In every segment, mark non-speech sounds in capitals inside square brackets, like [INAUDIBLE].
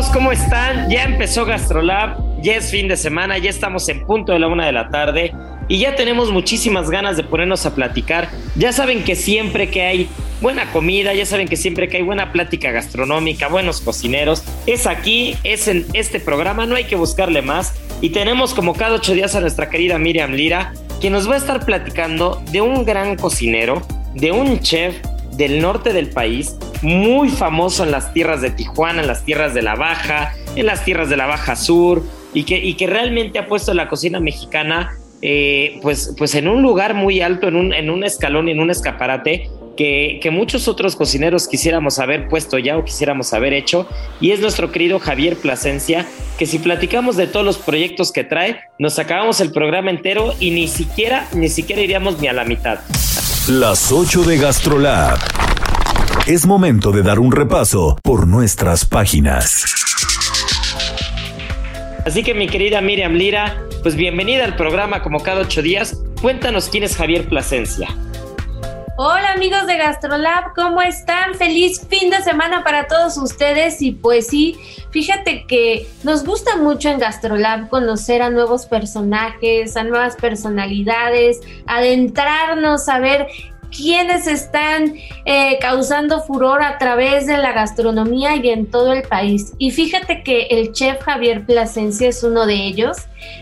Amigos, ¿cómo están? Ya empezó GastroLab, ya es fin de semana, ya estamos en punto de la una de la tarde y ya tenemos muchísimas ganas de ponernos a platicar. Ya saben que siempre que hay buena comida, ya saben que siempre que hay buena plática gastronómica, buenos cocineros, es aquí, es en este programa, no hay que buscarle más. Y tenemos como cada ocho días a nuestra querida Miriam Lira, quien nos va a estar platicando de un gran cocinero, de un chef del norte del país, muy famoso en las tierras de Tijuana, en las tierras de la Baja, en las tierras de la Baja Sur, y que, y que realmente ha puesto la cocina mexicana eh, pues, pues en un lugar muy alto, en un, en un escalón en un escaparate que, que, muchos otros cocineros quisiéramos haber puesto ya o quisiéramos haber hecho, y es nuestro querido Javier Plasencia, que si platicamos de todos los proyectos que trae, nos acabamos el programa entero y ni siquiera, ni siquiera iríamos ni a la mitad. Las 8 de GastroLab. Es momento de dar un repaso por nuestras páginas. Así que mi querida Miriam Lira, pues bienvenida al programa como cada ocho días. Cuéntanos quién es Javier Plasencia. Hola amigos de GastroLab, ¿cómo están? Feliz fin de semana para todos ustedes y pues sí, fíjate que nos gusta mucho en GastroLab conocer a nuevos personajes, a nuevas personalidades, adentrarnos a ver quiénes están eh, causando furor a través de la gastronomía y en todo el país. Y fíjate que el chef Javier Plasencia es uno de ellos.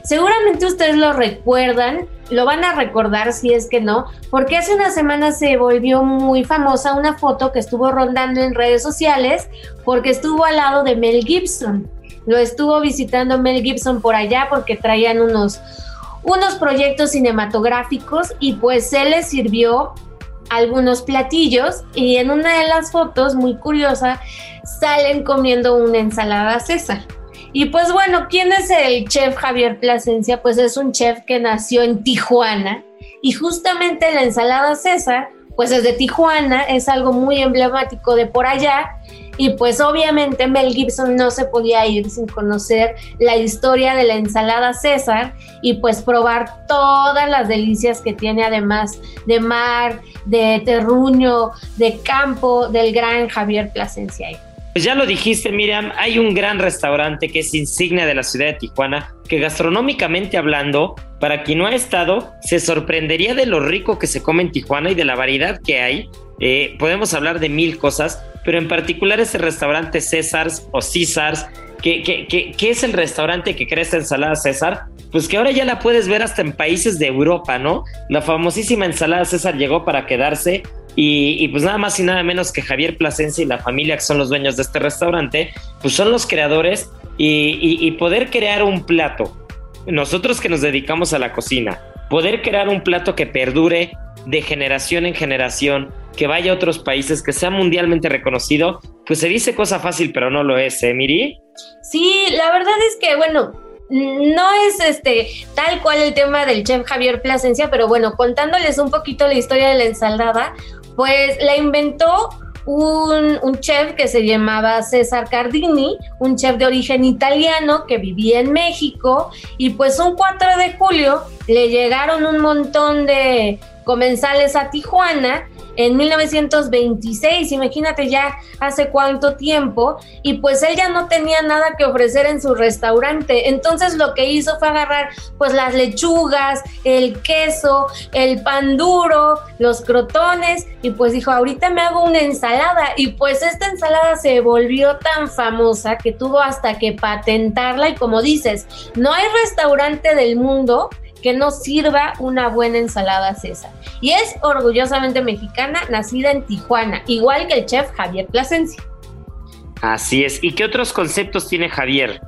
Seguramente ustedes lo recuerdan, lo van a recordar si es que no, porque hace una semana se volvió muy famosa una foto que estuvo rondando en redes sociales porque estuvo al lado de Mel Gibson. Lo estuvo visitando Mel Gibson por allá porque traían unos unos proyectos cinematográficos y pues él les sirvió algunos platillos y en una de las fotos, muy curiosa, salen comiendo una ensalada César. Y pues bueno, ¿quién es el chef Javier Plasencia? Pues es un chef que nació en Tijuana y justamente la ensalada César, pues es de Tijuana, es algo muy emblemático de por allá y pues obviamente Mel Gibson no se podía ir sin conocer la historia de la ensalada César y pues probar todas las delicias que tiene además de mar, de terruño, de campo del gran Javier Plasencia. Pues ya lo dijiste, Miriam, hay un gran restaurante que es insignia de la ciudad de Tijuana, que gastronómicamente hablando, para quien no ha estado, se sorprendería de lo rico que se come en Tijuana y de la variedad que hay. Eh, podemos hablar de mil cosas, pero en particular ese restaurante César's o César's, que, que, es el restaurante que crea esta ensalada César, pues que ahora ya la puedes ver hasta en países de Europa, ¿no? La famosísima ensalada César llegó para quedarse y, pues nada más y nada menos que Javier Plasencia y la familia que son los dueños de este restaurante, pues son los creadores y, poder crear un plato, nosotros que nos dedicamos a la cocina, poder crear un plato que perdure de generación en generación, que vaya a otros países, que sea mundialmente reconocido, pues se dice cosa fácil, pero no lo es, ¿eh, Miri? Sí, la verdad es que, bueno, no es este tal cual el tema del chef Javier Plasencia, pero bueno, contándoles un poquito la historia de la ensalada, pues la inventó un, un, chef que se llamaba César Cardini, un chef de origen italiano que vivía en México y pues un 4 de julio le llegaron un montón de comensales a Tijuana en 1926, imagínate ya hace cuánto tiempo, y pues él ya no tenía nada que ofrecer en su restaurante. Entonces lo que hizo fue agarrar pues las lechugas, el queso, el pan duro, los crotones, y pues dijo, ahorita me hago una ensalada. Y pues esta ensalada se volvió tan famosa que tuvo hasta que patentarla y como dices, no hay restaurante del mundo que no sirva una buena ensalada César. Y es orgullosamente mexicana, nacida en Tijuana, igual que el chef Javier Plasencia. Así es. ¿Y qué otros conceptos tiene Javier?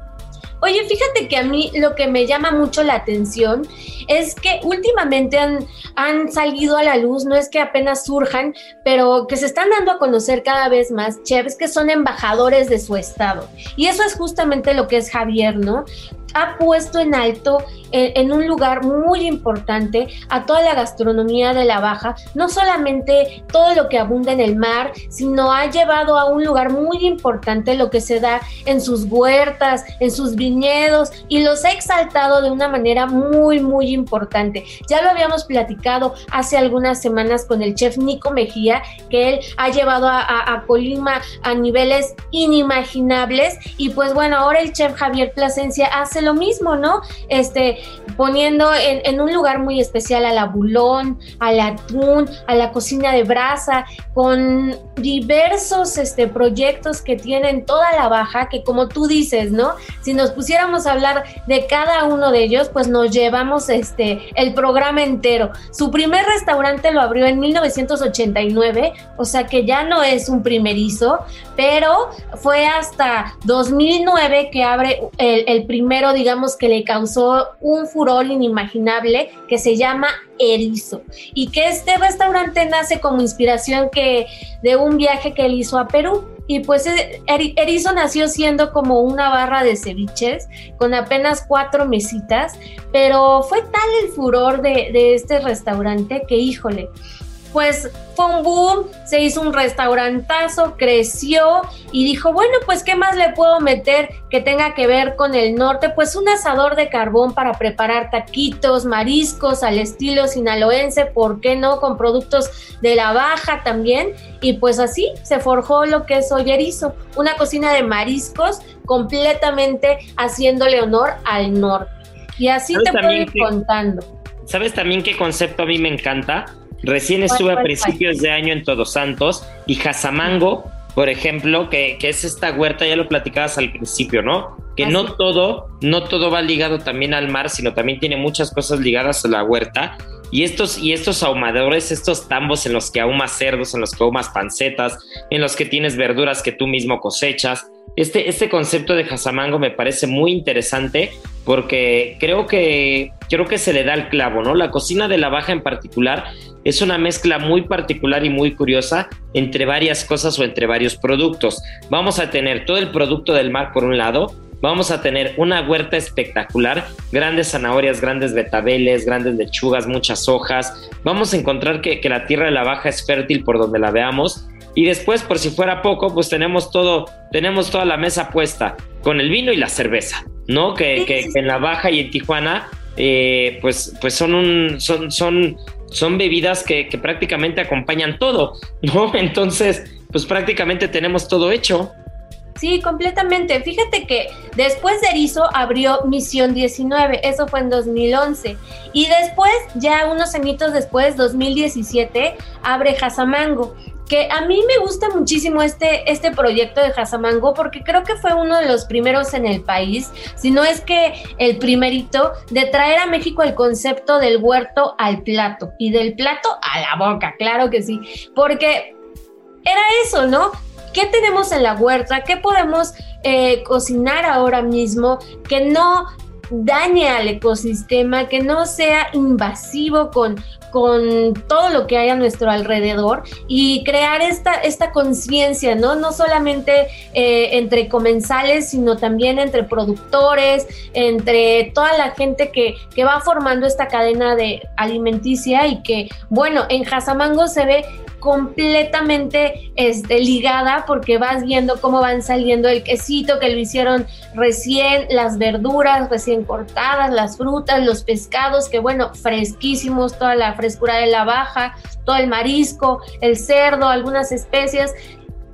Oye, fíjate que a mí lo que me llama mucho la atención es que últimamente han, han, salido a la luz, no es que apenas surjan, pero que se están dando a conocer cada vez más chefs que son embajadores de su estado. Y eso es justamente lo que es Javier, ¿no? Ha puesto en alto en, un lugar muy importante a toda la gastronomía de la Baja, no solamente todo lo que abunda en el mar, sino ha llevado a un lugar muy importante lo que se da en sus huertas, en sus viñedos y los ha exaltado de una manera muy, muy importante. Ya lo habíamos platicado hace algunas semanas con el chef Nico Mejía, que él ha llevado a, a Colima a niveles inimaginables y pues bueno, ahora el chef Javier Plasencia hace lo mismo, ¿no? Este, poniendo en, un lugar muy especial al abulón, al atún, a la cocina de brasa, con diversos este, proyectos que tienen toda la baja, que como tú dices, ¿no? Si nos pusiéramos a hablar de cada uno de ellos, pues nos llevamos este, el programa entero. Su primer restaurante lo abrió en 1989, o sea que ya no es un primerizo, pero fue hasta 2009 que abre el, el primero digamos, que le causó un furor inimaginable que se llama Erizo y que este restaurante nace como inspiración que de un viaje que él hizo a Perú. Y pues eh, Erizo nació siendo como una barra de ceviches con apenas cuatro mesitas, pero fue tal el furor de este restaurante que, híjole, pues fue un boom, se hizo un restaurantazo, creció y dijo, bueno, pues ¿qué más le puedo meter que tenga que ver con el norte? Pues un asador de carbón para preparar taquitos, mariscos al estilo sinaloense, ¿por qué no? Con productos de la baja también. Y pues así se forjó lo que es Ollerizo, una cocina de mariscos completamente haciéndole honor al norte. Y así te puedo ir contando. ¿Sabes también qué concepto a mí me encanta? Recién estuve a principios de año en Todos Santos y Jazamango, por ejemplo, que, es esta huerta, ya lo platicabas al principio, ¿no? Que no todo, no todo va ligado también al mar, sino también tiene muchas cosas ligadas a la huerta. Y estos, y estos ahumadores, estos tambos en los que ahumas cerdos, en los que ahumas pancetas, en los que tienes verduras que tú mismo cosechas. Este, este concepto de Jazamango me parece muy interesante porque creo que, creo que se le da el clavo, ¿no? La cocina de la baja en particular es una mezcla muy particular y muy curiosa entre varias cosas o entre varios productos. Vamos a tener todo el producto del mar por un lado, vamos a tener una huerta espectacular, grandes zanahorias, grandes betabeles, grandes lechugas, muchas hojas. Vamos a encontrar que, la tierra de la baja es fértil por donde la veamos. Y después, por si fuera poco, pues tenemos todo, tenemos toda la mesa puesta con el vino y la cerveza, ¿no? Que, que, en la baja y en Tijuana, eh, pues, pues son un, son, son son bebidas que, prácticamente acompañan todo, ¿no? [LAUGHS] Entonces, pues prácticamente tenemos todo hecho. Sí, completamente. Fíjate que después de Erizo abrió Misión 19, eso fue en 2011. Y después, ya unos añitos después, 2017, abre Jazamango que a mí me gusta muchísimo este, este proyecto de Hazamango porque creo que fue uno de los primeros en el país, si no es que el primerito, de traer a México el concepto del huerto al plato y del plato a la boca, claro que sí, porque era eso, ¿no? ¿Qué tenemos en la huerta? ¿Qué podemos eh, cocinar ahora mismo que no dañe al ecosistema, que no sea invasivo con, con todo lo que hay a nuestro alrededor y crear esta, esta conciencia, ¿no? No solamente eh, entre comensales, sino también entre productores, entre toda la gente que, que va formando esta cadena de alimenticia y que, bueno, en Jazamango se ve completamente este, ligada porque vas viendo cómo van saliendo el quesito que lo hicieron recién, las verduras recién recién cortadas, las frutas, los pescados, que bueno, fresquísimos, toda la frescura de la baja, todo el marisco, el cerdo, algunas especias,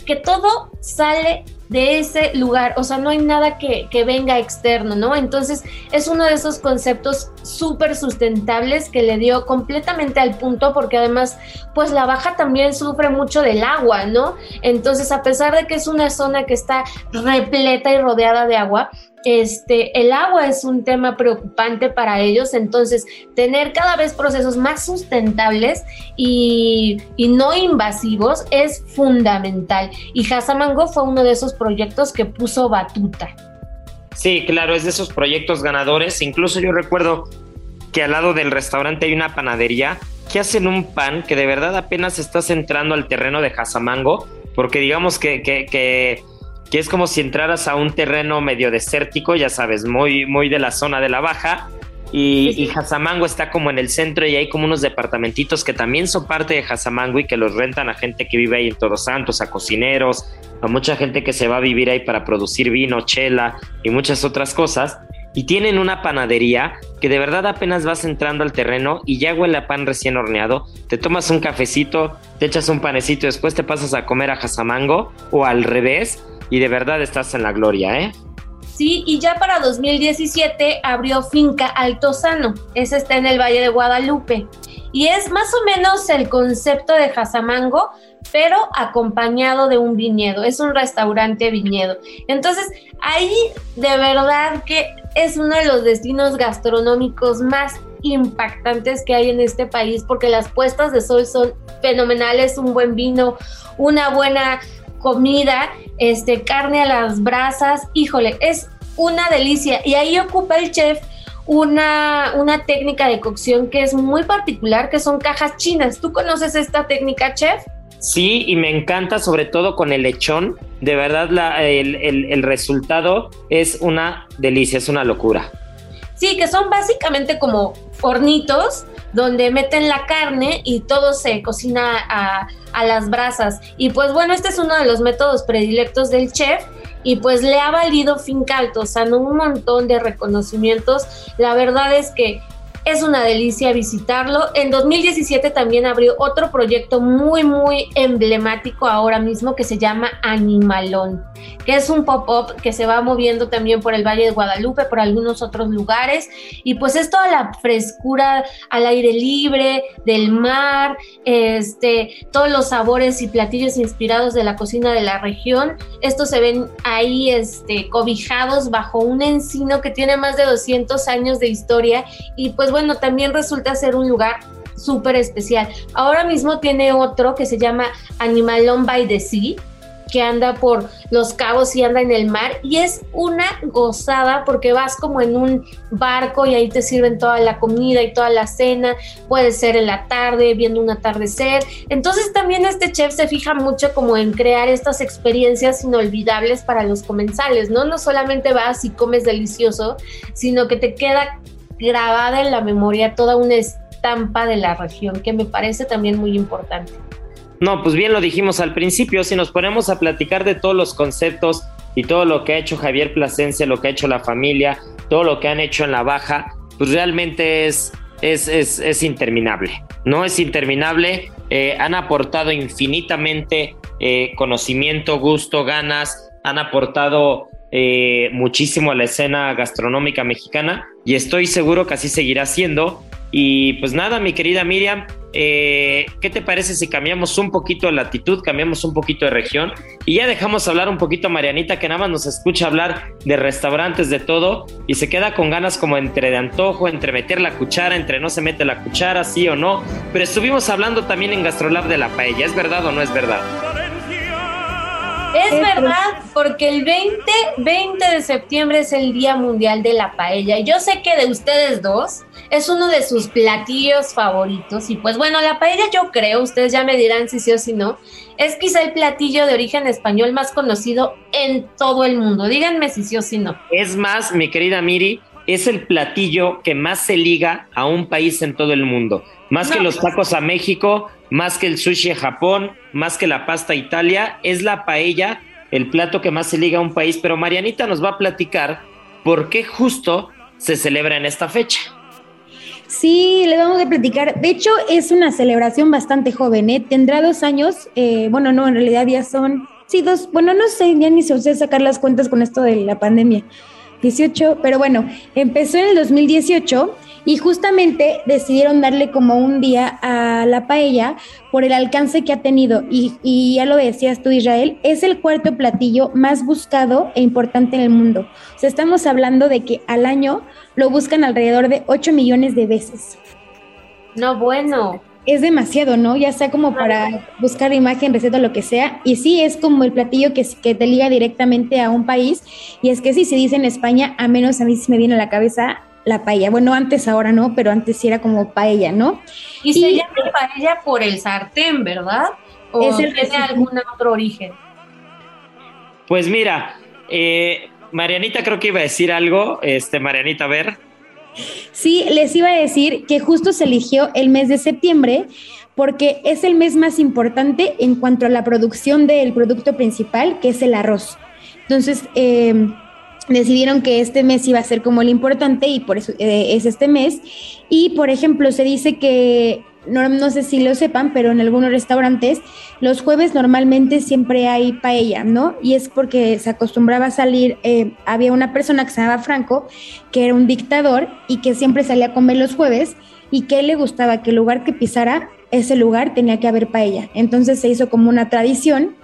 que todo sale de ese lugar, o sea, no hay nada que, venga externo, ¿no? Entonces es uno de esos conceptos súper sustentables que le dio completamente al punto porque además, pues la baja también sufre mucho del agua, ¿no? Entonces, a pesar de que es una zona que está repleta y rodeada de agua, este, el agua es un tema preocupante para ellos, entonces tener cada vez procesos más sustentables y, no invasivos es fundamental. Y Hasamango fue uno de esos proyectos que puso batuta. Sí, claro, es de esos proyectos ganadores. Incluso yo recuerdo que al lado del restaurante hay una panadería que hacen un pan que de verdad apenas estás entrando al terreno de Hasamango, porque digamos que, que que es como si entraras a un terreno medio desértico, ya sabes, muy, muy de la zona de la baja. Y, y Hazamango está como en el centro y hay como unos departamentitos que también son parte de Hazamango y que los rentan a gente que vive ahí en Todos Santos, a cocineros, a mucha gente que se va a vivir ahí para producir vino, chela y muchas otras cosas. Y tienen una panadería que de verdad apenas vas entrando al terreno y ya huele a pan recién horneado. Te tomas un cafecito, te echas un panecito y después te pasas a comer a Hazamango o al revés y de verdad estás en la gloria, ¿eh? Sí, y ya para 2017 abrió Finca Altozano. Ese está en el Valle de Guadalupe. Y es más o menos el concepto de Jazamango, pero acompañado de un viñedo. Es un restaurante viñedo. Entonces, ahí de verdad que es uno de los destinos gastronómicos más impactantes que hay en este país porque las puestas de sol son fenomenales, un buen vino, una buena comida, este, carne a las brasas, híjole, es una delicia. Y ahí ocupa el chef una, una técnica de cocción que es muy particular, que son cajas chinas. ¿Tú conoces esta técnica, chef? Sí, y me encanta sobre todo con el lechón. De verdad, la, el, el resultado es una delicia, es una locura. Sí, que son básicamente como hornitos donde meten la carne y todo se cocina a, las brasas. Y pues bueno, este es uno de los métodos predilectos del chef y pues le ha valido Finca Altozano un montón de reconocimientos. La verdad es que es una delicia visitarlo. En 2017 también abrió otro proyecto muy, muy emblemático ahora mismo que se llama Animalón, que es un pop-up que se va moviendo también por el Valle de Guadalupe, por algunos otros lugares. Y pues es toda la frescura al aire libre, del mar, este, todos los sabores y platillos inspirados de la cocina de la región. Estos se ven ahí este, cobijados bajo un encino que tiene más de 200 años de historia. Y pues bueno, también resulta ser un lugar súper especial. Ahora mismo tiene otro que se llama Animalón by the Sea, que anda por los cabos y anda en el mar y es una gozada porque vas como en un barco y ahí te sirven toda la comida y toda la cena, puede ser en la tarde viendo un atardecer. Entonces también este chef se fija mucho como en crear estas experiencias inolvidables para los comensales, ¿no? No solamente vas y comes delicioso, sino que te queda grabada en la memoria toda una estampa de la región que me parece también muy importante. No, pues bien lo dijimos al principio, si nos ponemos a platicar de todos los conceptos y todo lo que ha hecho Javier Plasencia, lo que ha hecho la familia, todo lo que han hecho en la baja, pues realmente es, es, es, interminable, ¿no? Es interminable, eh, han aportado infinitamente eh, conocimiento, gusto, ganas, han aportado eh, muchísimo a la escena gastronómica mexicana y estoy seguro que así seguirá siendo. Y pues nada, mi querida Miriam, eh, ¿qué te parece si cambiamos un poquito de latitud, cambiamos un poquito de región y ya dejamos hablar un poquito a Marianita que nada más nos escucha hablar de restaurantes, de todo y se queda con ganas como entre de antojo, entre meter la cuchara, entre no se mete la cuchara, sí o no? Pero estuvimos hablando también en Gastrolab de la paella, ¿es verdad o no es verdad? Es verdad, porque el 20, 20 de septiembre es el Día Mundial de la Paella. Y yo sé que de ustedes dos es uno de sus platillos favoritos. Y pues bueno, la paella yo creo, ustedes ya me dirán si sí o si no, es quizá el platillo de origen español más conocido en todo el mundo. Díganme si sí o si no. Es más, mi querida Miri, es el platillo que más se liga a un país en todo el mundo. Más que los tacos a México, más que el sushi a Japón, más que la pasta Italia, es la paella el plato que más se liga a un país. Pero Marianita nos va a platicar por qué justo se celebra en esta fecha. Sí, le vamos a platicar. De hecho, es una celebración bastante joven, ¿eh? Tendrá dos años. Eh, bueno, no, en realidad ya son, sí, dos, bueno, no sé, ya ni sé sacar las cuentas con esto de la pandemia. 18, pero bueno, empezó en el 2018 y justamente decidieron darle como un día a la paella por el alcance que ha tenido. Y, ya lo decías tú, Israel, es el cuarto platillo más buscado e importante en el mundo. O sea, estamos hablando de que al año lo buscan alrededor de 8 millones de veces. No, bueno. Es demasiado, ¿no? Ya sea como para buscar imagen, receta, lo que sea. Y sí, es como el platillo que, que te liga directamente a un país. Y es que si se dice en España, a menos a mí se me viene a la cabeza la paella. Bueno, antes ahora no, pero antes sí era como paella, ¿no? Y, se llama paella por el sartén, ¿verdad? ¿O tiene algún otro origen? Pues mira, eh, Marianita creo que iba a decir algo, este Marianita, a ver. Sí, les iba a decir que justo se eligió el mes de septiembre porque es el mes más importante en cuanto a la producción del producto principal, que es el arroz. Entonces, eh, decidieron que este mes iba a ser como el importante y por eso eh, es este mes. Y por ejemplo, se dice que, no, no, sé si lo sepan, pero en algunos restaurantes los jueves normalmente siempre hay paella, ¿no? Y es porque se acostumbraba a salir, eh, había una persona que se llamaba Franco, que era un dictador y que siempre salía a comer los jueves y que le gustaba que el lugar que pisara, ese lugar tenía que haber paella. Entonces se hizo como una tradición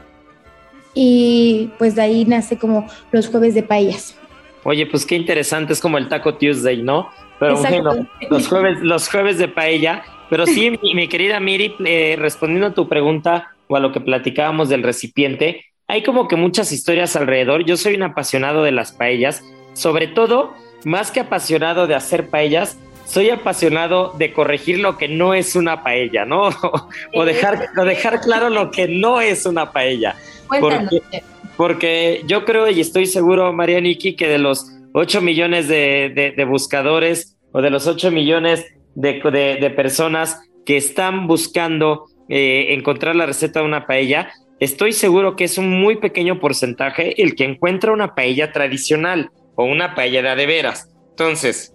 y pues de ahí nace como los jueves de paellas. Oye, pues qué interesante, es como el Taco Tuesday, ¿no? Pero bueno, los jueves, los jueves de paella. Pero sí, [LAUGHS] mi, querida Miri, eh, respondiendo a tu pregunta o a lo que platicábamos del recipiente, hay como que muchas historias alrededor. Yo soy un apasionado de las paellas, sobre todo, más que apasionado de hacer paellas, soy apasionado de corregir lo que no es una paella, ¿no? [LAUGHS] o, dejar, o dejar claro lo que no es una paella. Porque, porque, yo creo y estoy seguro, María Niki, que de los 8 millones de, buscadores o de los 8 millones de, personas que están buscando eh, encontrar la receta de una paella, estoy seguro que es un muy pequeño porcentaje el que encuentra una paella tradicional o una paella de veras. Entonces,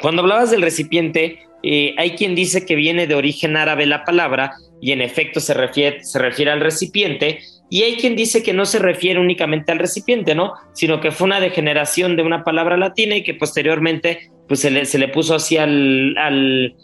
cuando hablabas del recipiente, eh, hay quien dice que viene de origen árabe la palabra y en efecto se refiere, se refiere al recipiente, y hay quien dice que no se refiere únicamente al recipiente, ¿no? Sino que fue una degeneración de una palabra latina y que posteriormente pues se le, se le puso así al, al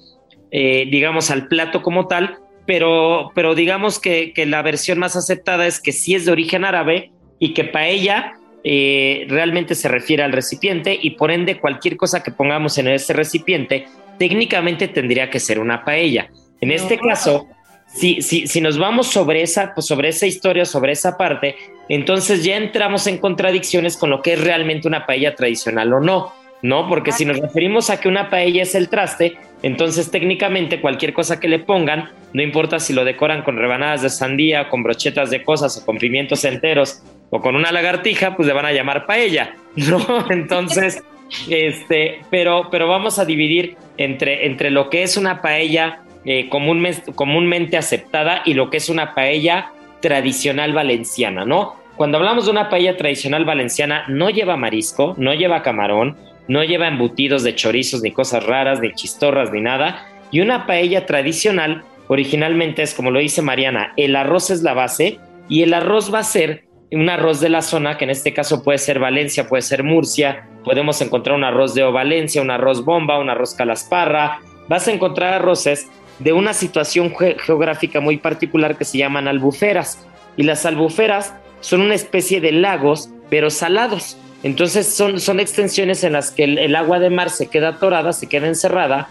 eh, digamos, al plato como tal, pero, pero digamos que, que, la versión más aceptada es que sí es de origen árabe y que paella eh, realmente se refiere al recipiente y por ende cualquier cosa que pongamos en ese recipiente técnicamente tendría que ser una paella. En este caso, si, si, si nos vamos sobre esa, pues sobre esa historia, sobre esa parte, entonces ya entramos en contradicciones con lo que es realmente una paella tradicional o no, ¿no? Porque si nos referimos a que una paella es el traste, entonces técnicamente cualquier cosa que le pongan, no importa si lo decoran con rebanadas de sandía, con brochetas de cosas o con pimientos enteros o con una lagartija, pues le van a llamar paella, [LAUGHS] ¿no? Entonces, [LAUGHS] este, pero, pero vamos a dividir entre, entre lo que es una paella eh, comúnmente, comúnmente aceptada y lo que es una paella tradicional valenciana, ¿no? Cuando hablamos de una paella tradicional valenciana, no lleva marisco, no lleva camarón, no lleva embutidos de chorizos, ni cosas raras, ni chistorras, ni nada. Y una paella tradicional originalmente es, como lo dice Mariana, el arroz es la base y el arroz va a ser un arroz de la zona, que en este caso puede ser Valencia, puede ser Murcia, podemos encontrar un arroz de O Valencia, un arroz bomba, un arroz calasparra, vas a encontrar arroces de una situación geográfica muy particular que se llaman albuferas. Y las albuferas son una especie de lagos, pero salados. Entonces son, son extensiones en las que el, agua de mar se queda atorada, se queda encerrada.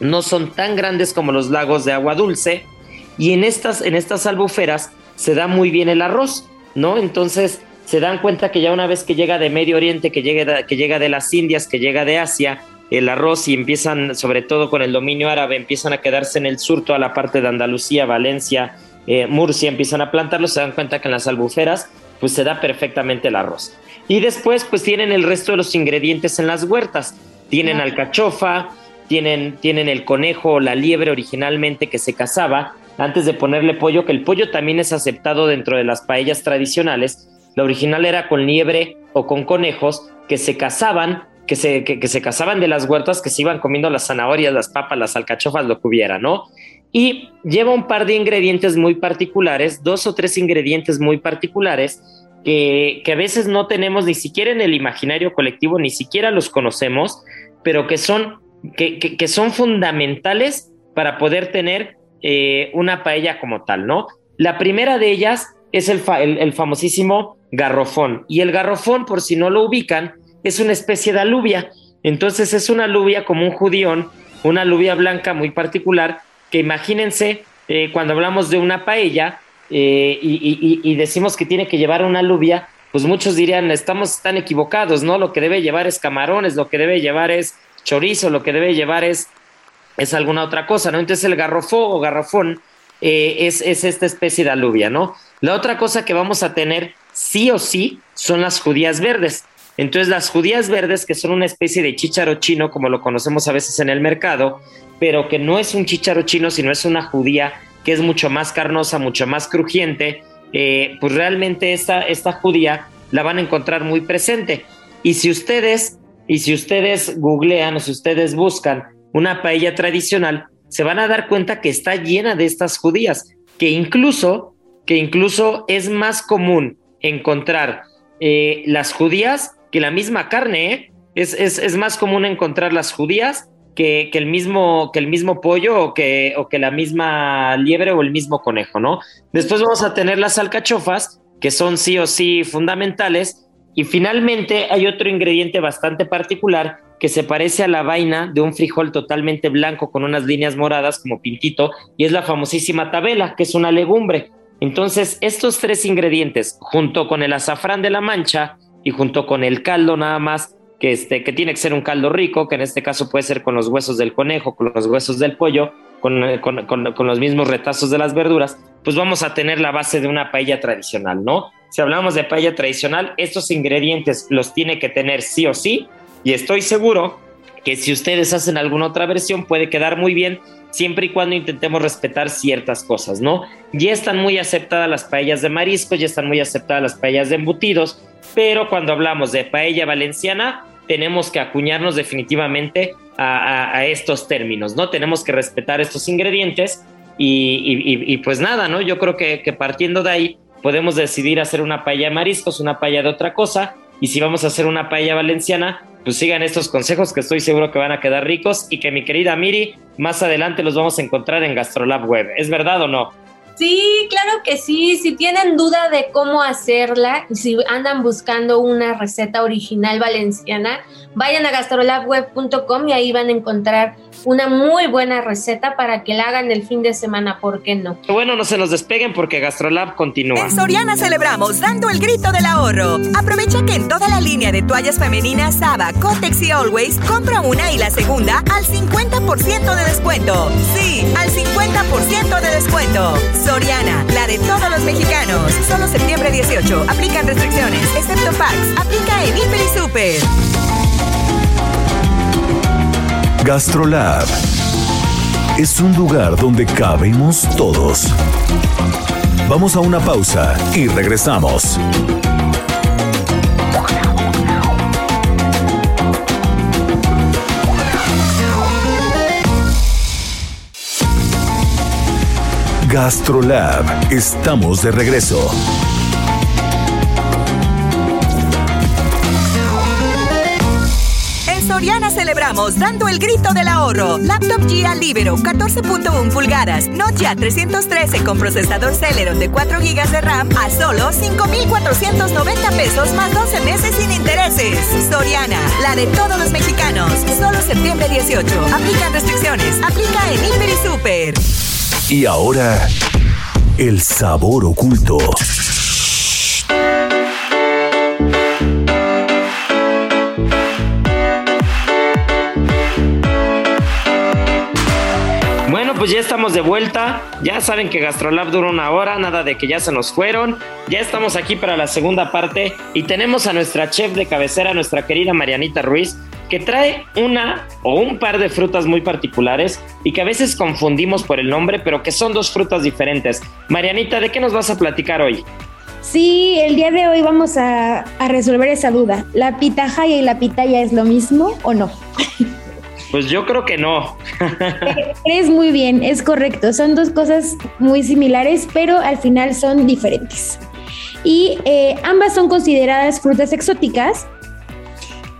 No son tan grandes como los lagos de agua dulce. Y en estas, en estas albuferas se da muy bien el arroz, ¿no? Entonces se dan cuenta que ya una vez que llega de Medio Oriente, que llega, que llega de las Indias, que llega de Asia, el arroz y empiezan, sobre todo con el dominio árabe, empiezan a quedarse en el sur, toda la parte de Andalucía, Valencia, eh, Murcia, empiezan a plantarlo, se dan cuenta que en las albuferas pues se da perfectamente el arroz. Y después pues tienen el resto de los ingredientes en las huertas. Tienen alcachofa, tienen, tienen el conejo o la liebre originalmente que se cazaba antes de ponerle pollo, que el pollo también es aceptado dentro de las paellas tradicionales. La original era con liebre o con conejos que se cazaban que se, que, se casaban de las huertas, que se iban comiendo las zanahorias, las papas, las alcachofas, lo que hubiera, ¿no? Y lleva un par de ingredientes muy particulares, dos o tres ingredientes muy particulares, que, que a veces no tenemos ni siquiera en el imaginario colectivo, ni siquiera los conocemos, pero que son, que, que, son fundamentales para poder tener eh, una paella como tal, ¿no? La primera de ellas es el, el famosísimo garrofón. Y el garrofón, por si no lo ubican, es una especie de alubia. Entonces es una alubia como un judión, una alubia blanca muy particular, que imagínense eh, cuando hablamos de una paella eh, y, decimos que tiene que llevar una alubia, pues muchos dirían, estamos tan equivocados, ¿no? Lo que debe llevar es camarones, lo que debe llevar es chorizo, lo que debe llevar es, es alguna otra cosa, ¿no? Entonces el garrofó o garrofón eh, es, es esta especie de alubia, ¿no? La otra cosa que vamos a tener sí o sí son las judías verdes. Entonces las judías verdes, que son una especie de chícharo chino, como lo conocemos a veces en el mercado, pero que no es un chícharo chino, sino es una judía que es mucho más carnosa, mucho más crujiente, eh, pues realmente esta, esta judía la van a encontrar muy presente. Y si ustedes, y si ustedes googlean o si ustedes buscan una paella tradicional, se van a dar cuenta que está llena de estas judías, que incluso, que incluso es más común encontrar eh, las judías que la misma carne, ¿eh? es, es, más común encontrar las judías que, que, el mismo, que el mismo pollo o que, o que la misma liebre o el mismo conejo, ¿no? Después vamos a tener las alcachofas, que son sí o sí fundamentales. Y finalmente hay otro ingrediente bastante particular que se parece a la vaina de un frijol totalmente blanco con unas líneas moradas como pintito, y es la famosísima tabela, que es una legumbre. Entonces, estos tres ingredientes, junto con el azafrán de la mancha, y junto con el caldo nada más, que, este, que tiene que ser un caldo rico, que en este caso puede ser con los huesos del conejo, con los huesos del pollo, con, eh, con, con, los mismos retazos de las verduras, pues vamos a tener la base de una paella tradicional, ¿no? Si hablamos de paella tradicional, estos ingredientes los tiene que tener sí o sí, y estoy seguro que si ustedes hacen alguna otra versión puede quedar muy bien siempre y cuando intentemos respetar ciertas cosas, ¿no? Ya están muy aceptadas las paellas de mariscos, ya están muy aceptadas las paellas de embutidos, pero cuando hablamos de paella valenciana, tenemos que acuñarnos definitivamente a, estos términos, ¿no? Tenemos que respetar estos ingredientes y, pues nada, ¿no? Yo creo que, que, partiendo de ahí podemos decidir hacer una paella de mariscos, una paella de otra cosa, y si vamos a hacer una paella valenciana, pues sigan estos consejos que estoy seguro que van a quedar ricos y que mi querida Miri, más adelante los vamos a encontrar en Gastrolab Web. ¿Es verdad o no? Sí, claro que sí. Si tienen duda de cómo hacerla, si andan buscando una receta original valenciana, vayan a gastrolabweb.com y ahí van a encontrar una muy buena receta para que la hagan el fin de semana, ¿por qué no? Bueno, no se nos despeguen porque Gastrolab continúa. En Soriana celebramos dando el grito del ahorro. Aprovecha que en toda la línea de toallas femeninas Saba, Cotex y Always, compra una y la segunda al 50% de descuento. Sí, al 50% de descuento. Soriana, la de todos los mexicanos. Solo septiembre 18. Aplican restricciones, excepto PAX. Aplica en Hiper y Super. Gastrolab es un lugar donde cabemos todos. Vamos a una pausa y regresamos. Gastrolab, estamos de regreso. Soriana celebramos dando el grito del ahorro. Laptop Gia Libero 14.1 pulgadas, Note a 313 con procesador Celeron de 4 GB de RAM a solo 5,490 pesos más 12 meses sin intereses. Soriana, la de todos los mexicanos. Solo septiembre 18. Aplican restricciones. Aplica en Hiper Super. Y ahora, el sabor oculto. Pues ya estamos de vuelta. Ya saben que Gastrolab dura una hora, nada de que ya se nos fueron. Ya estamos aquí para la segunda parte y tenemos a nuestra chef de cabecera, nuestra querida Marianita Ruiz, que trae una o un par de frutas muy particulares y que a veces confundimos por el nombre, pero que son dos frutas diferentes. Marianita, ¿de qué nos vas a platicar hoy? Sí, el día de hoy vamos a, resolver esa duda. ¿La pitahaya y la pitaya es lo mismo o no? [LAUGHS] Pues yo creo que no. [LAUGHS] Es muy bien, es correcto. Son dos cosas muy similares, pero al final son diferentes. Y eh, ambas son consideradas frutas exóticas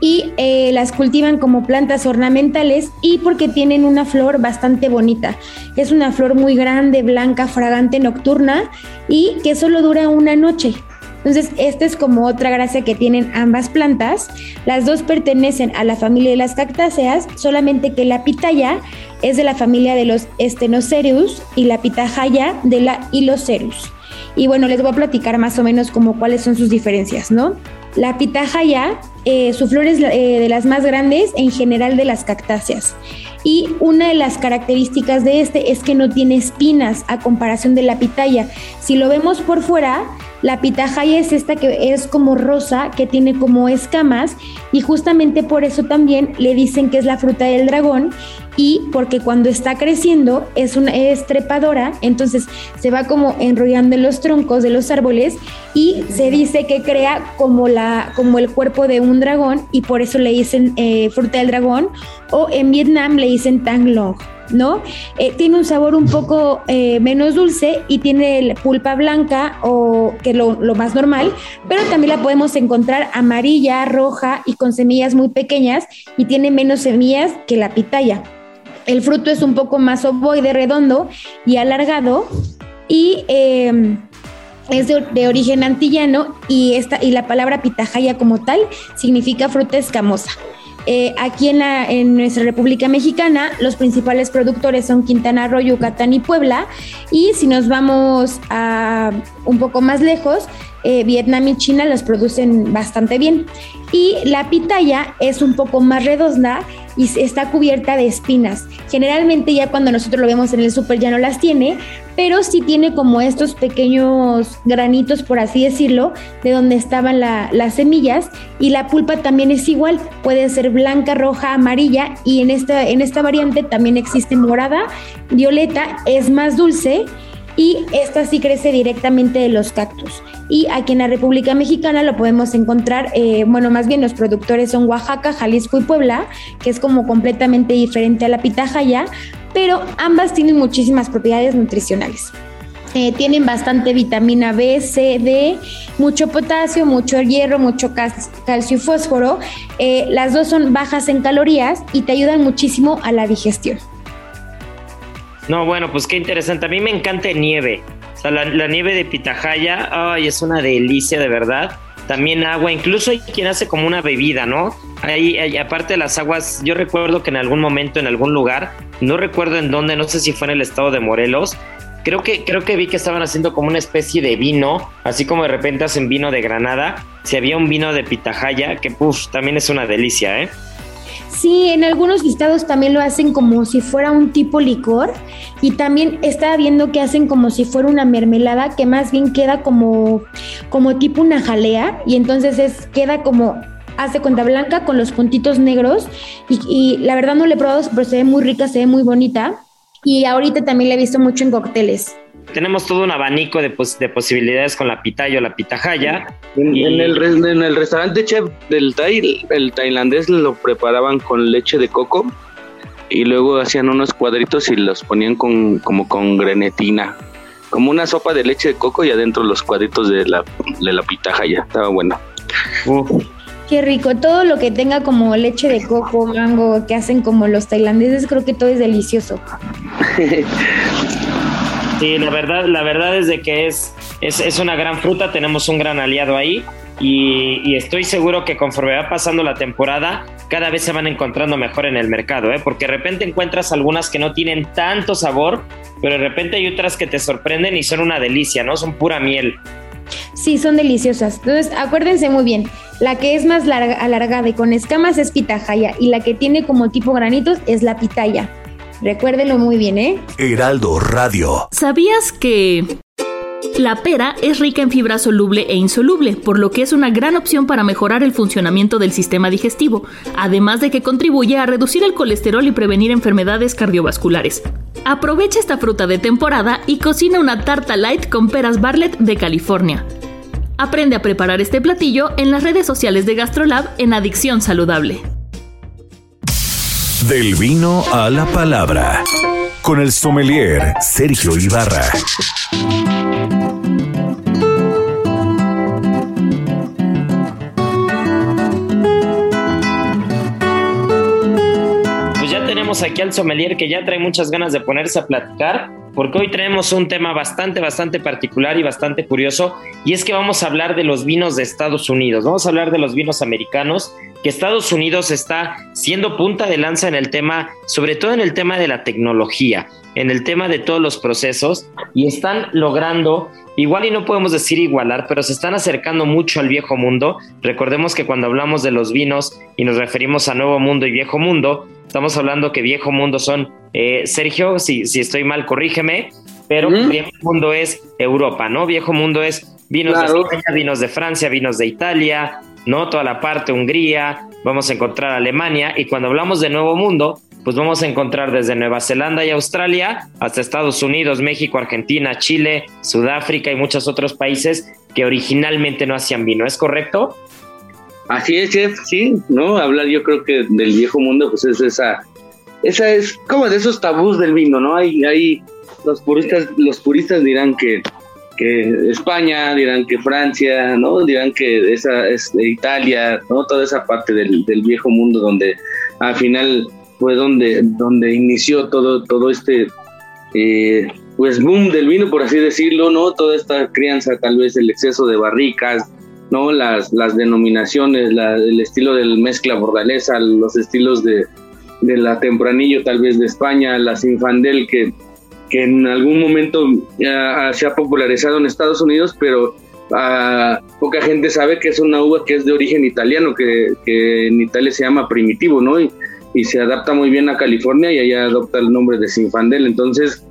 y eh, las cultivan como plantas ornamentales y porque tienen una flor bastante bonita. Es una flor muy grande, blanca, fragante, nocturna y que solo dura una noche. Entonces, esta es como otra gracia que tienen ambas plantas. Las dos pertenecen a la familia de las cactáceas, solamente que la pitaya es de la familia de los Stenocereus y la pitahaya de la Hilocereus. Y bueno, les voy a platicar más o menos como cuáles son sus diferencias, ¿no? La pitahaya eh, su flor es eh, de las más grandes en general de las cactáceas. Y una de las características de este es que no tiene espinas a comparación de la pitaya. Si lo vemos por fuera, la pitahaya es esta que es como rosa, que tiene como escamas y justamente por eso también le dicen que es la fruta del dragón y porque cuando está creciendo es una es trepadora, entonces se va como enrollando en los troncos de los árboles y se dice que crea como la como el cuerpo de un dragón y por eso le dicen eh, fruta del dragón o en Vietnam le dicen tang long. ¿no? Eh, tiene un sabor un poco eh, menos dulce y tiene pulpa blanca o que lo, lo más normal, pero también la podemos encontrar amarilla, roja y con semillas muy pequeñas y tiene menos semillas que la pitaya. El fruto es un poco más ovoide, redondo y alargado y em, es de, origen antillano y, esta, y la palabra pitahaya como tal significa fruta escamosa. Eh, aquí en, la, en nuestra República Mexicana, los principales productores son Quintana Roo, Yucatán y Puebla. Y si nos vamos a un poco más lejos, eh, Vietnam y China los producen bastante bien. Y la pitaya es un poco más redonda y está cubierta de espinas. Generalmente ya cuando nosotros lo vemos en el súper ya no las tiene, pero sí tiene como estos pequeños granitos, por así decirlo, de donde estaban las semillas y la pulpa también es igual, puede ser blanca, roja, amarilla y en esta, en esta variante también existe morada, violeta, es más dulce y esta sí crece directamente de los cactus. Y aquí en la República Mexicana lo podemos encontrar, eh, bueno, más bien los productores son Oaxaca, Jalisco y Puebla, que es como completamente diferente a la pitahaya, pero ambas tienen muchísimas propiedades nutricionales. Eh, tienen bastante vitamina B, C, D, mucho potasio, mucho hierro, mucho calcio y fósforo. Eh, las dos son bajas en calorías y te ayudan muchísimo a la digestión. No, bueno, pues qué interesante. A mí me encanta nieve. O sea, la, nieve de pitahaya, ay, es una delicia de verdad. También agua, incluso hay quien hace como una bebida, ¿no? Ahí, aparte de las aguas, yo recuerdo que en algún momento, en algún lugar, no recuerdo en dónde, no sé si fue en el estado de Morelos, creo que, creo que vi que estaban haciendo como una especie de vino, así como de repente hacen vino de Granada. Si había un vino de pitahaya, que puff, también es una delicia, ¿eh? Sí, en algunos estados también lo hacen como si fuera un tipo licor y también estaba viendo que hacen como si fuera una mermelada que más bien queda como, como tipo una jalea y entonces es, queda como hace cuenta blanca con los puntitos negros y, y, la verdad no le he probado, pero se ve muy rica, se ve muy bonita y ahorita también la he visto mucho en cócteles tenemos todo un abanico de, posibilidades con la pitaya o la pitahaya. En, el, en el restaurante chef del Thai, el tailandés lo preparaban con leche de coco y luego hacían unos cuadritos y los ponían con, como con grenetina. Como una sopa de leche de coco y adentro los cuadritos de la, de la pitahaya. Estaba bueno. Qué rico, todo lo que tenga como leche de coco, mango, que hacen como los tailandeses, creo que todo es delicioso. [LAUGHS] Sí, la verdad, la verdad es de que es, es, una gran fruta, tenemos un gran aliado ahí y, estoy seguro que conforme va pasando la temporada, cada vez se van encontrando mejor en el mercado, ¿eh? porque de repente encuentras algunas que no tienen tanto sabor, pero de repente hay otras que te sorprenden y son una delicia, ¿no? Son pura miel. Sí, son deliciosas. Entonces, acuérdense muy bien, la que es más larga, alargada y con escamas es pitahaya y la que tiene como tipo granitos es la pitaya. Recuérdenlo muy bien, ¿eh? Heraldo Radio. ¿Sabías que... La pera es rica en fibra soluble e insoluble, por lo que es una gran opción para mejorar el funcionamiento del sistema digestivo, además de que contribuye a reducir el colesterol y prevenir enfermedades cardiovasculares. Aprovecha esta fruta de temporada y cocina una tarta light con peras Bartlett de California. Aprende a preparar este platillo en las redes sociales de GastroLab en Adicción Saludable. Del vino a la palabra. Con el sommelier Sergio Ibarra. Pues ya tenemos aquí al sommelier que ya trae muchas ganas de ponerse a platicar, porque hoy tenemos un tema bastante, bastante particular y bastante curioso, y es que vamos a hablar de los vinos de Estados Unidos, vamos a hablar de los vinos americanos, que Estados Unidos está siendo punta de lanza en el tema, sobre todo en el tema de la tecnología, en el tema de todos los procesos, y están logrando igual y no podemos decir igualar, pero se están acercando mucho al viejo mundo. Recordemos que cuando hablamos de los vinos y nos referimos a nuevo mundo y viejo mundo, estamos hablando que viejo mundo son, eh, Sergio, si, si estoy mal, corrígeme, pero viejo mundo es Europa, ¿no? Viejo mundo es vinos de España, vinos de Francia, vinos de Italia, ¿no? Toda la parte Hungría, vamos a encontrar Alemania, y cuando hablamos de nuevo mundo, pues vamos a encontrar desde Nueva Zelanda y Australia hasta Estados Unidos, México, Argentina, Chile, Sudáfrica y muchos otros países que originalmente no hacían vino. ¿Es correcto? Así es, chef, sí, ¿no? Hablar yo creo que del viejo mundo, pues es esa, esa es como de esos tabús del vino, ¿no? Hay, hay, los puristas, los puristas dirán que, que España, dirán que Francia, ¿no? Dirán que esa es Italia, ¿no? Toda esa parte del, del viejo mundo donde al final fue donde, donde inició todo, todo este eh, pues boom del vino, por así decirlo, ¿no? Toda esta crianza, tal vez el exceso de barricas, ¿no? Las, las denominaciones, el estilo del mezcla bordalesa, los estilos de, de la tempranillo tal vez de España, la Sinfandel que, que en algún momento ya se ha popularizado en Estados Unidos, pero ah, poca gente sabe que es una uva que es de origen italiano, que, que en Italia se llama primitivo, ¿no? Y, y se adapta muy bien a California y allá adopta el nombre de Sinfandel. Entonces,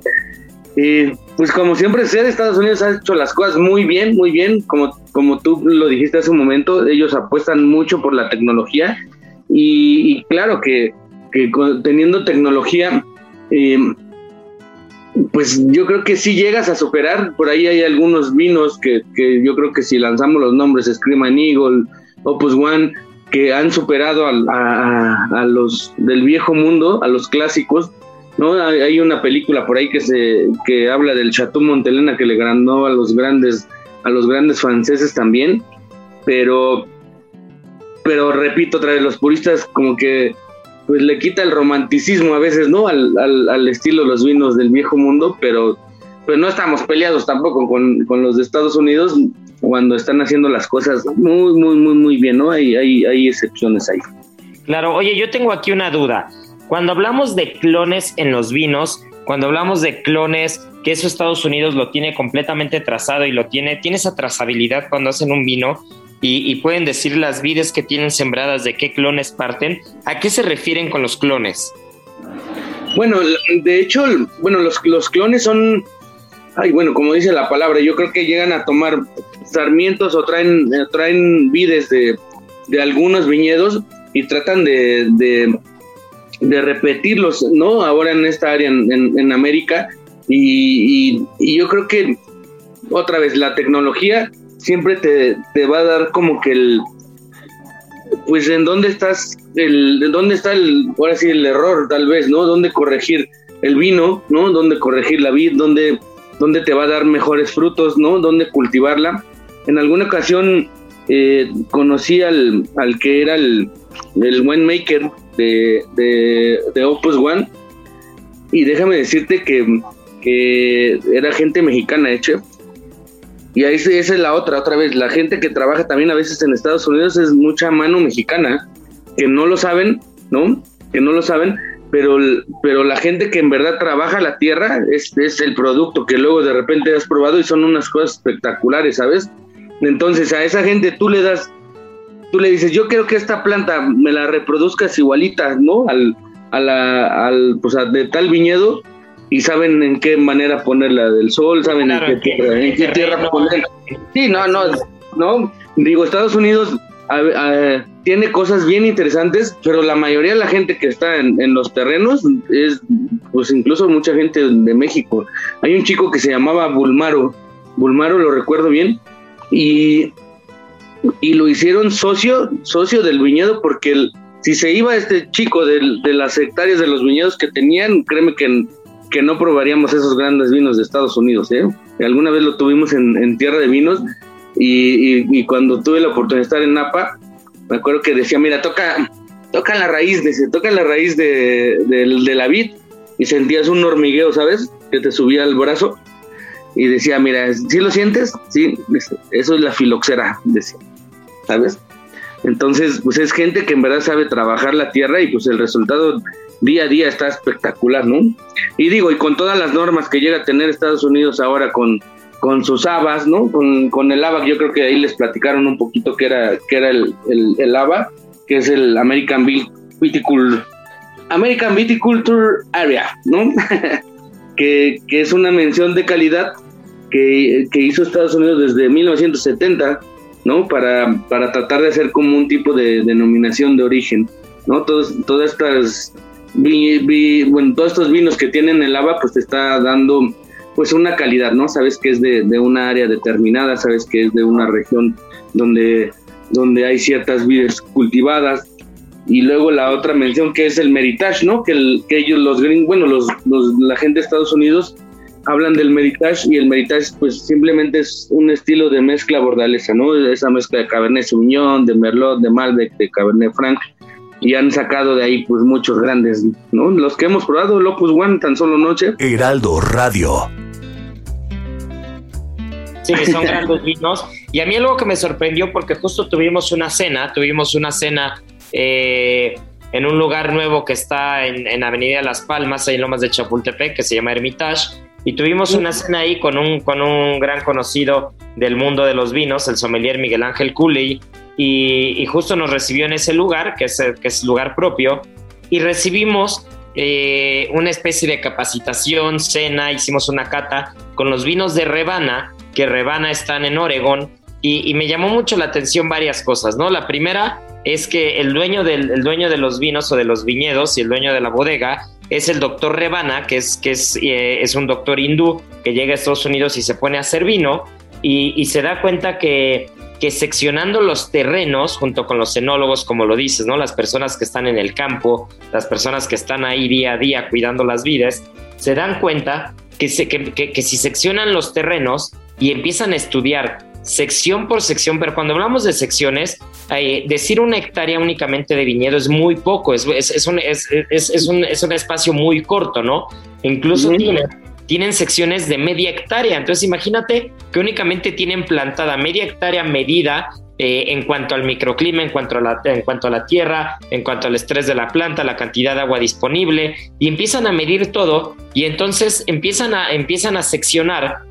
eh, pues como siempre sé, Estados Unidos ha hecho las cosas muy bien, muy bien, como, como tú lo dijiste hace un momento, ellos apuestan mucho por la tecnología y, claro que, que, teniendo tecnología, eh, pues yo creo que sí llegas a superar, por ahí hay algunos vinos que, que yo creo que si lanzamos los nombres, Scream and Eagle, Opus One, que han superado a, los del viejo mundo, a los clásicos. ¿no? Hay, una película por ahí que se que habla del Chateau Montelena que le ganó a los grandes a los grandes franceses también, pero pero repito otra vez los puristas como que pues le quita el romanticismo a veces, ¿no? Al, al, estilo de los vinos del viejo mundo, pero pues no estamos peleados tampoco con, con los de Estados Unidos, cuando están haciendo las cosas muy, muy, muy, muy bien, ¿no? Hay, hay, hay excepciones ahí. Claro, oye, yo tengo aquí una duda. Cuando hablamos de clones en los vinos, cuando hablamos de clones, que eso Estados Unidos lo tiene completamente trazado y lo tiene, tiene esa trazabilidad cuando hacen un vino y, pueden decir las vides que tienen sembradas de qué clones parten, ¿a qué se refieren con los clones? Bueno, de hecho, bueno, los, los clones son, ay, bueno, como dice la palabra, yo creo que llegan a tomar sarmientos o traen, eh, traen vides de, algunos viñedos y tratan de, de, repetirlos, ¿no? Ahora en esta área en, América. Y, yo creo que otra vez la tecnología siempre te, te, va a dar como que el pues en dónde estás el dónde está el ahora sí el error tal vez no dónde corregir el vino no dónde corregir la vid dónde dónde te va a dar mejores frutos no dónde cultivarla en alguna ocasión eh, conocí al, al, que era el, el winemaker de, de, Opus One. Y déjame decirte que, que era gente mexicana, hecho. ¿eh, y ahí esa es la otra, otra vez, la gente que trabaja también a veces en Estados Unidos es mucha mano mexicana, que no lo saben, ¿no? Que no lo saben, pero, pero la gente que en verdad trabaja la tierra es, es el producto que luego de repente has probado y son unas cosas espectaculares, ¿sabes? Entonces a esa gente tú le das, tú le dices, yo quiero que esta planta me la reproduzcas igualita, ¿no? Al, a al, pues de tal viñedo y saben en qué manera ponerla del sol, saben en qué tierra, en qué tierra ponerla. Sí, no, no, no, digo, Estados Unidos tiene cosas bien interesantes, pero la mayoría de la gente que está en, en, los terrenos es, pues incluso mucha gente de México. Hay un chico que se llamaba Bulmaro, Bulmaro lo recuerdo bien, y, y lo hicieron socio, socio del viñedo porque el, si se iba este chico de, las hectáreas de los viñedos que tenían, créeme que, que no probaríamos esos grandes vinos de Estados Unidos. ¿eh? Alguna vez lo tuvimos en, Tierra de Vinos y, cuando tuve la oportunidad de estar en Napa, me acuerdo que decía, mira, toca, toca la raíz, dice, toca la raíz de, la vid y sentías un hormigueo, ¿sabes? Que te subía al brazo y decía, mira, ¿sí lo sientes? Sí, eso es la filoxera, decía, ¿sabes? Entonces, pues es gente que en verdad sabe trabajar la tierra y pues el resultado día a día está espectacular, ¿no? Y digo, y con todas las normas que llega a tener Estados Unidos ahora con, con sus habas, ¿no? Con, con el ABA, yo creo que ahí les platicaron un poquito que era, que era el, el, el ABA, que es el American Viticulture, American Viticulture Area, ¿no? [LAUGHS] que, que es una mención de calidad que, que hizo Estados Unidos desde 1970 ¿no? Para, para tratar de hacer como un tipo de denominación de origen, ¿no? Todos, todas estas, bueno, todos estos vinos que tienen el ABA, pues te está dando pues una calidad, ¿no? Sabes que es de, de una área determinada, sabes que es de una región donde, donde hay ciertas vides cultivadas, y luego la otra mención que es el meritage, ¿no? Que, el, que ellos, los bueno, los, los, la gente de Estados Unidos hablan del Meritage y el Meritage pues simplemente es un estilo de mezcla bordalesa, ¿no? Esa mezcla de Cabernet Sauvignon, de Merlot, de Malbec, de Cabernet Franc y han sacado de ahí pues muchos grandes, ¿no? Los que hemos probado, Lopus One, tan solo noche. Heraldo Radio. Sí, son [LAUGHS] grandes vinos. Y a mí algo que me sorprendió porque justo tuvimos una cena, tuvimos una cena eh, en un lugar nuevo que está en, en Avenida Las Palmas, ahí en Lomas de Chapultepec, que se llama Hermitage y tuvimos una cena ahí con un, con un gran conocido del mundo de los vinos, el sommelier Miguel Ángel Cooley, y, justo nos recibió en ese lugar, que es, que es lugar propio, y recibimos eh, una especie de capacitación, cena, hicimos una cata con los vinos de Rebana, que Rebana están en Oregón, y, me llamó mucho la atención varias cosas, ¿no? La primera es que el dueño, del, el dueño de los vinos o de los viñedos y el dueño de la bodega es el doctor Rebana, que es, que es, eh, es un doctor hindú que llega a Estados Unidos y se pone a hacer vino y, se da cuenta que, que, seccionando los terrenos junto con los cenólogos, como lo dices, ¿no? las personas que están en el campo, las personas que están ahí día a día cuidando las vides, se dan cuenta que, se, que, que si seccionan los terrenos y empiezan a estudiar sección por sección, pero cuando hablamos de secciones, eh, decir una hectárea únicamente de viñedo es muy poco, es, es, un, es un, espacio muy corto, ¿no? Incluso tienen, secciones de media hectárea, entonces imagínate que únicamente tienen plantada media hectárea medida eh, en cuanto al microclima, en cuanto a, la, en cuanto a la tierra, en cuanto al estrés de la planta, la cantidad de agua disponible, y empiezan a medir todo y entonces empiezan a, empiezan a seccionar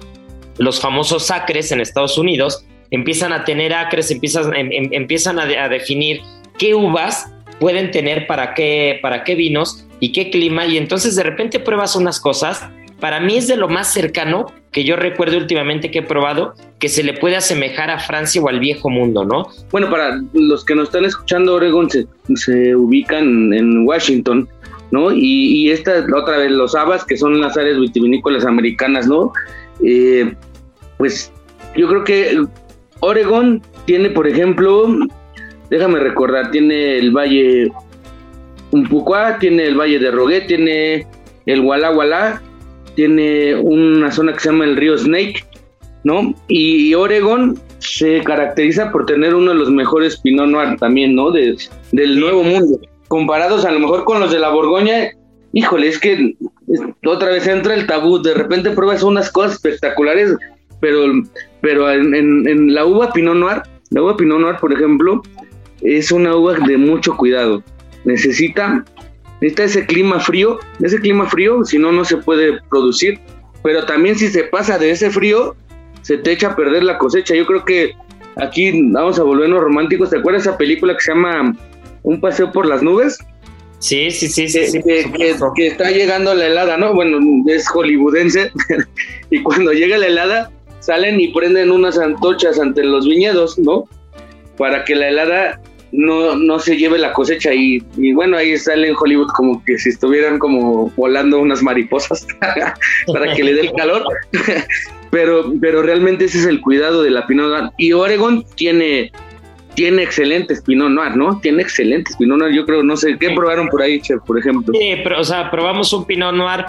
los famosos acres en Estados Unidos empiezan a tener acres, empiezan, em, em, empiezan a, definir qué uvas pueden tener para qué, para qué vinos y qué clima, y entonces de repente pruebas unas cosas. Para mí es de lo más cercano que yo recuerdo últimamente que he probado, que se le puede asemejar a Francia o al viejo mundo, ¿no? Bueno, para los que nos están escuchando, Oregon se, se ubican en Washington, ¿no? Y, y esta, otra vez, los habas, que son las áreas vitivinícolas americanas, ¿no? Eh, pues yo creo que Oregon tiene, por ejemplo, déjame recordar, tiene el Valle Umpucua, tiene el Valle de Rogué, tiene el Walla tiene una zona que se llama el río Snake, ¿no? Y Oregon se caracteriza por tener uno de los mejores Pinot Noir también, ¿no? del Nuevo Mundo. Comparados a lo mejor con los de la Borgoña, híjole, es que otra vez entra el tabú, de repente pruebas unas cosas espectaculares pero, pero en, la uva Pinot Noir, la uva Pinot Noir, por ejemplo, es una uva de mucho cuidado. Necesita, necesita ese clima frío, ese clima frío, si no, no se puede producir. Pero también si se pasa de ese frío, se te echa a perder la cosecha. Yo creo que aquí vamos a volvernos románticos. ¿Te acuerdas esa película que se llama Un paseo por las nubes? Sí, sí, sí, sí. que, está llegando la helada, ¿no? Bueno, es hollywoodense. [LAUGHS] y cuando llega la helada, salen y prenden unas antorchas ante los viñedos, ¿no? Para que la helada no, no se lleve la cosecha y, bueno, ahí sale en Hollywood como que si estuvieran como volando unas mariposas [LAUGHS] para que le dé el calor. [LAUGHS] pero, pero realmente ese es el cuidado de la Noir. Y Oregon tiene tiene excelentes Pinot Noir, ¿no? Tiene excelentes Pinot Noir. Yo creo, no sé, ¿qué probaron por ahí, Chef, por ejemplo? Sí, pero, o sea, probamos un Pinot Noir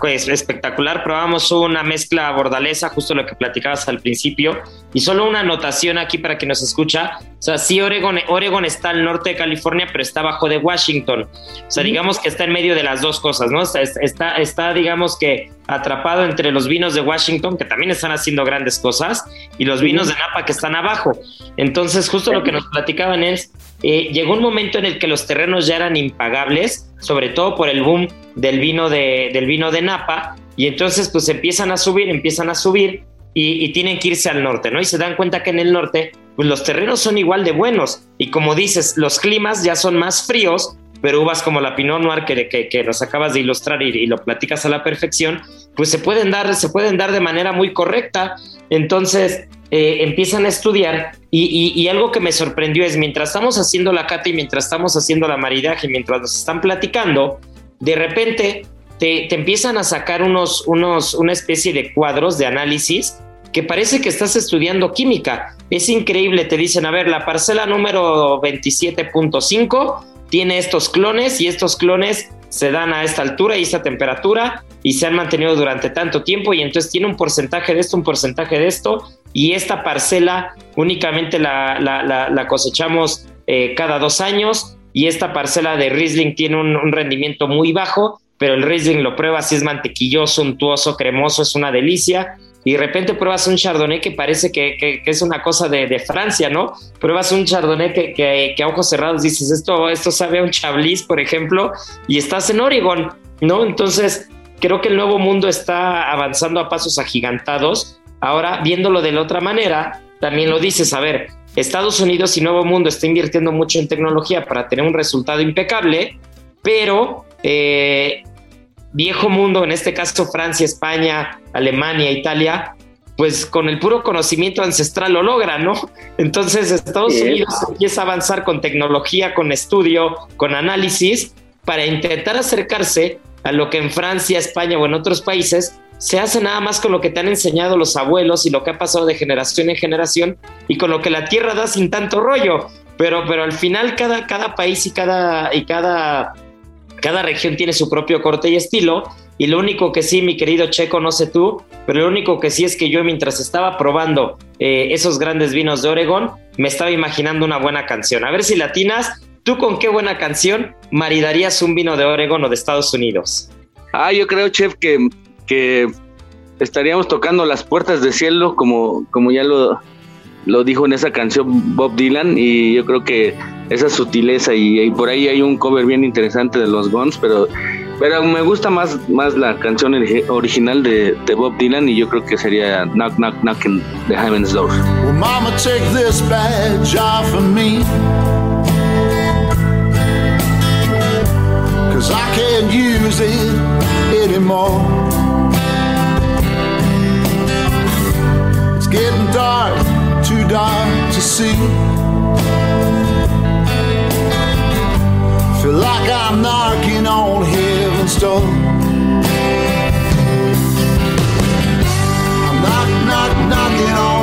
pues, espectacular. Probamos una mezcla bordalesa, justo lo que platicabas al principio. Y solo una anotación aquí para quien nos escucha. O sea, sí, Oregon, Oregon está al norte de California, pero está abajo de Washington. O sea, digamos que está en medio de las dos cosas, ¿no? está, está, está digamos que atrapado entre los vinos de Washington, que también están haciendo grandes cosas, y los vinos de Napa que están abajo. Entonces, justo lo que nos platicaban es, eh, llegó un momento en el que los terrenos ya eran impagables, sobre todo por el boom del vino de, del vino de Napa, y entonces pues empiezan a subir, empiezan a subir, y, y, tienen que irse al norte, ¿no? Y se dan cuenta que en el norte, pues los terrenos son igual de buenos, y como dices, los climas ya son más fríos, pero uvas como la Pinot Noir que, que, nos acabas de ilustrar y, lo platicas a la perfección, pues se pueden dar, se pueden dar de manera muy correcta. Entonces eh, empiezan a estudiar y, algo que me sorprendió es mientras estamos haciendo la cata y mientras estamos haciendo la maridaje, mientras nos están platicando, de repente te, te empiezan a sacar unos, unos, una especie de cuadros de análisis que parece que estás estudiando química. Es increíble, te dicen, a ver, la parcela número 27.5 tiene estos clones y estos clones se dan a esta altura y esta temperatura y se han mantenido durante tanto tiempo y entonces tiene un porcentaje de esto, un porcentaje de esto y esta parcela únicamente la, cosechamos eh, cada dos años y esta parcela de Riesling tiene un, un rendimiento muy bajo, pero el Riesling lo prueba si es mantequilloso, untuoso, cremoso, es una delicia y de repente pruebas un chardonnay que parece que, es una cosa de, Francia, ¿no? Pruebas un chardonnay que, a ojos cerrados dices, esto, esto sabe a un chablis, por ejemplo, y estás en Oregon, ¿no? Entonces, creo que el nuevo mundo está avanzando a pasos agigantados. Ahora, viéndolo de la otra manera, también lo dices, a ver, Estados Unidos y Nuevo Mundo está invirtiendo mucho en tecnología para tener un resultado impecable, pero eh, viejo mundo, en este caso Francia, España, Alemania, Italia, pues con el puro conocimiento ancestral lo logra, ¿no? Entonces Estados Unidos empieza a avanzar con tecnología, con estudio, con análisis, para intentar acercarse a lo que en Francia, España o en otros países se hace nada más con lo que te han enseñado los abuelos y lo que ha pasado de generación en generación y con lo que la tierra da sin tanto rollo. Pero, pero al final cada, cada país y cada, y cada cada región tiene su propio corte y estilo. Y lo único que sí, mi querido Checo, no sé tú, pero lo único que sí es que yo mientras estaba probando eh, esos grandes vinos de Oregón, me estaba imaginando una buena canción. A ver si latinas, ¿tú con qué buena canción maridarías un vino de Oregón o de Estados Unidos? Ah, yo creo, chef, que, que estaríamos tocando las puertas del cielo, como, como ya lo, lo dijo en esa canción Bob Dylan, y yo creo que esa sutileza y, por ahí hay un cover bien interesante de los Guns, pero pero me gusta más más la canción original de, de Bob Dylan y yo creo que sería Knock Knock Knocking the Heaven's Door. Mama, take this badge off of me. Cause I can't use it anymore. It's getting dark, too dark to see. Feel like I'm knocking on heaven's door. I'm knock, knock, knocking on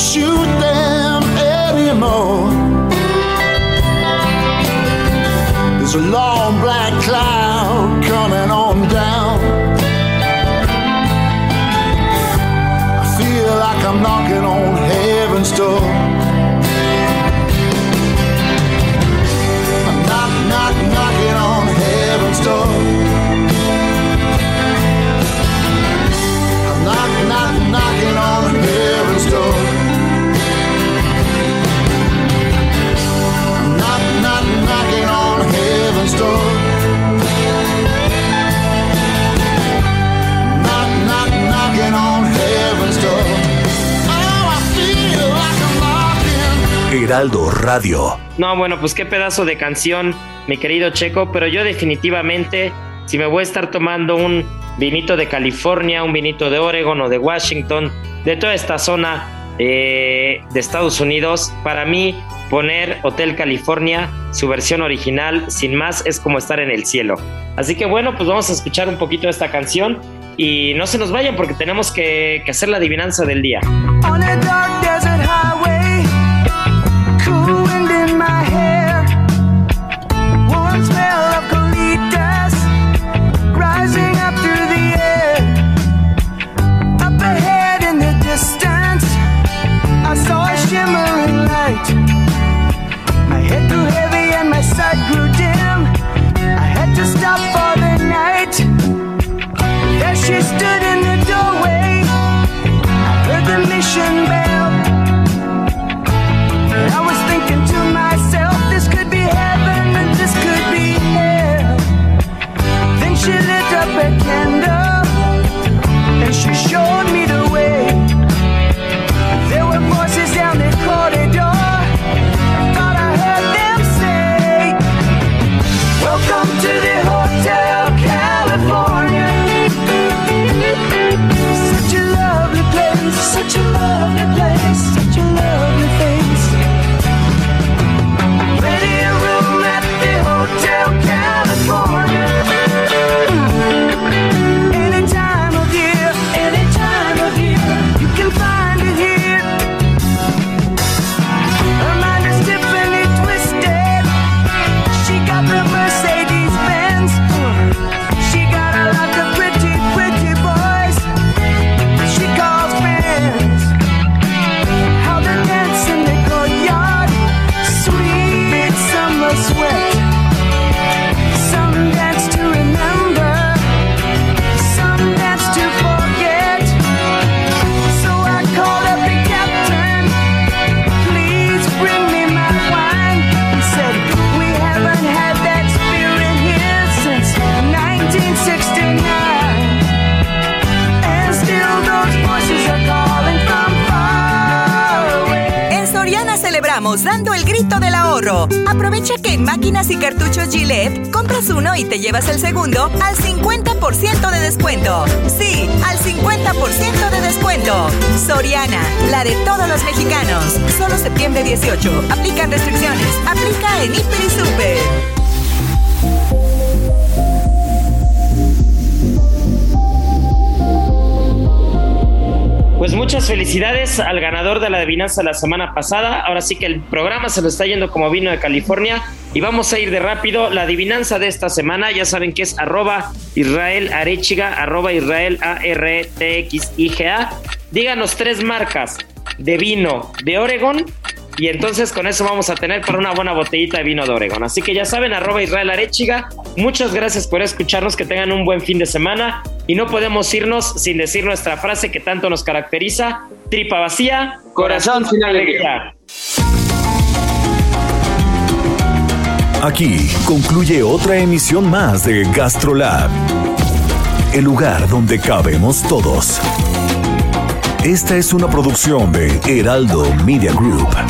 shoot them anymore. There's a long black cloud coming on down. I feel like I'm knocking on heaven's door. Heraldo Radio. No, bueno, pues qué pedazo de canción, mi querido Checo, pero yo definitivamente, si me voy a estar tomando un vinito de California, un vinito de Oregon o de Washington, de toda esta zona eh, de Estados Unidos, para mí poner Hotel California, su versión original, sin más, es como estar en el cielo. Así que bueno, pues vamos a escuchar un poquito de esta canción y no se nos vayan porque tenemos que, que hacer la adivinanza del día. she stood in the doorway. I heard the mission bell. And I was thinking to myself, this could be heaven and this could be hell. Then she lit up a candle and she showed me. Te llevas el segundo al 50% de descuento. Sí, al 50% de descuento. Soriana, la de todos los mexicanos. Solo septiembre 18. Aplican restricciones. Aplica en Hiper y Super. Muchas felicidades al ganador de la adivinanza la semana pasada. Ahora sí que el programa se lo está yendo como vino de California. Y vamos a ir de rápido. La adivinanza de esta semana, ya saben que es arroba Israel Arechiga, arroba Israel A R T X I G A. Díganos tres marcas de vino de Oregon y entonces con eso vamos a tener para una buena botellita de vino de Oregon. Así que ya saben, arroba Israel Arechiga. Muchas gracias por escucharnos, que tengan un buen fin de semana. Y no podemos irnos sin decir nuestra frase que tanto nos caracteriza. Tripa vacía, corazón sin alegría. Aquí concluye otra emisión más de GastroLab, el lugar donde cabemos todos. Esta es una producción de Heraldo Media Group.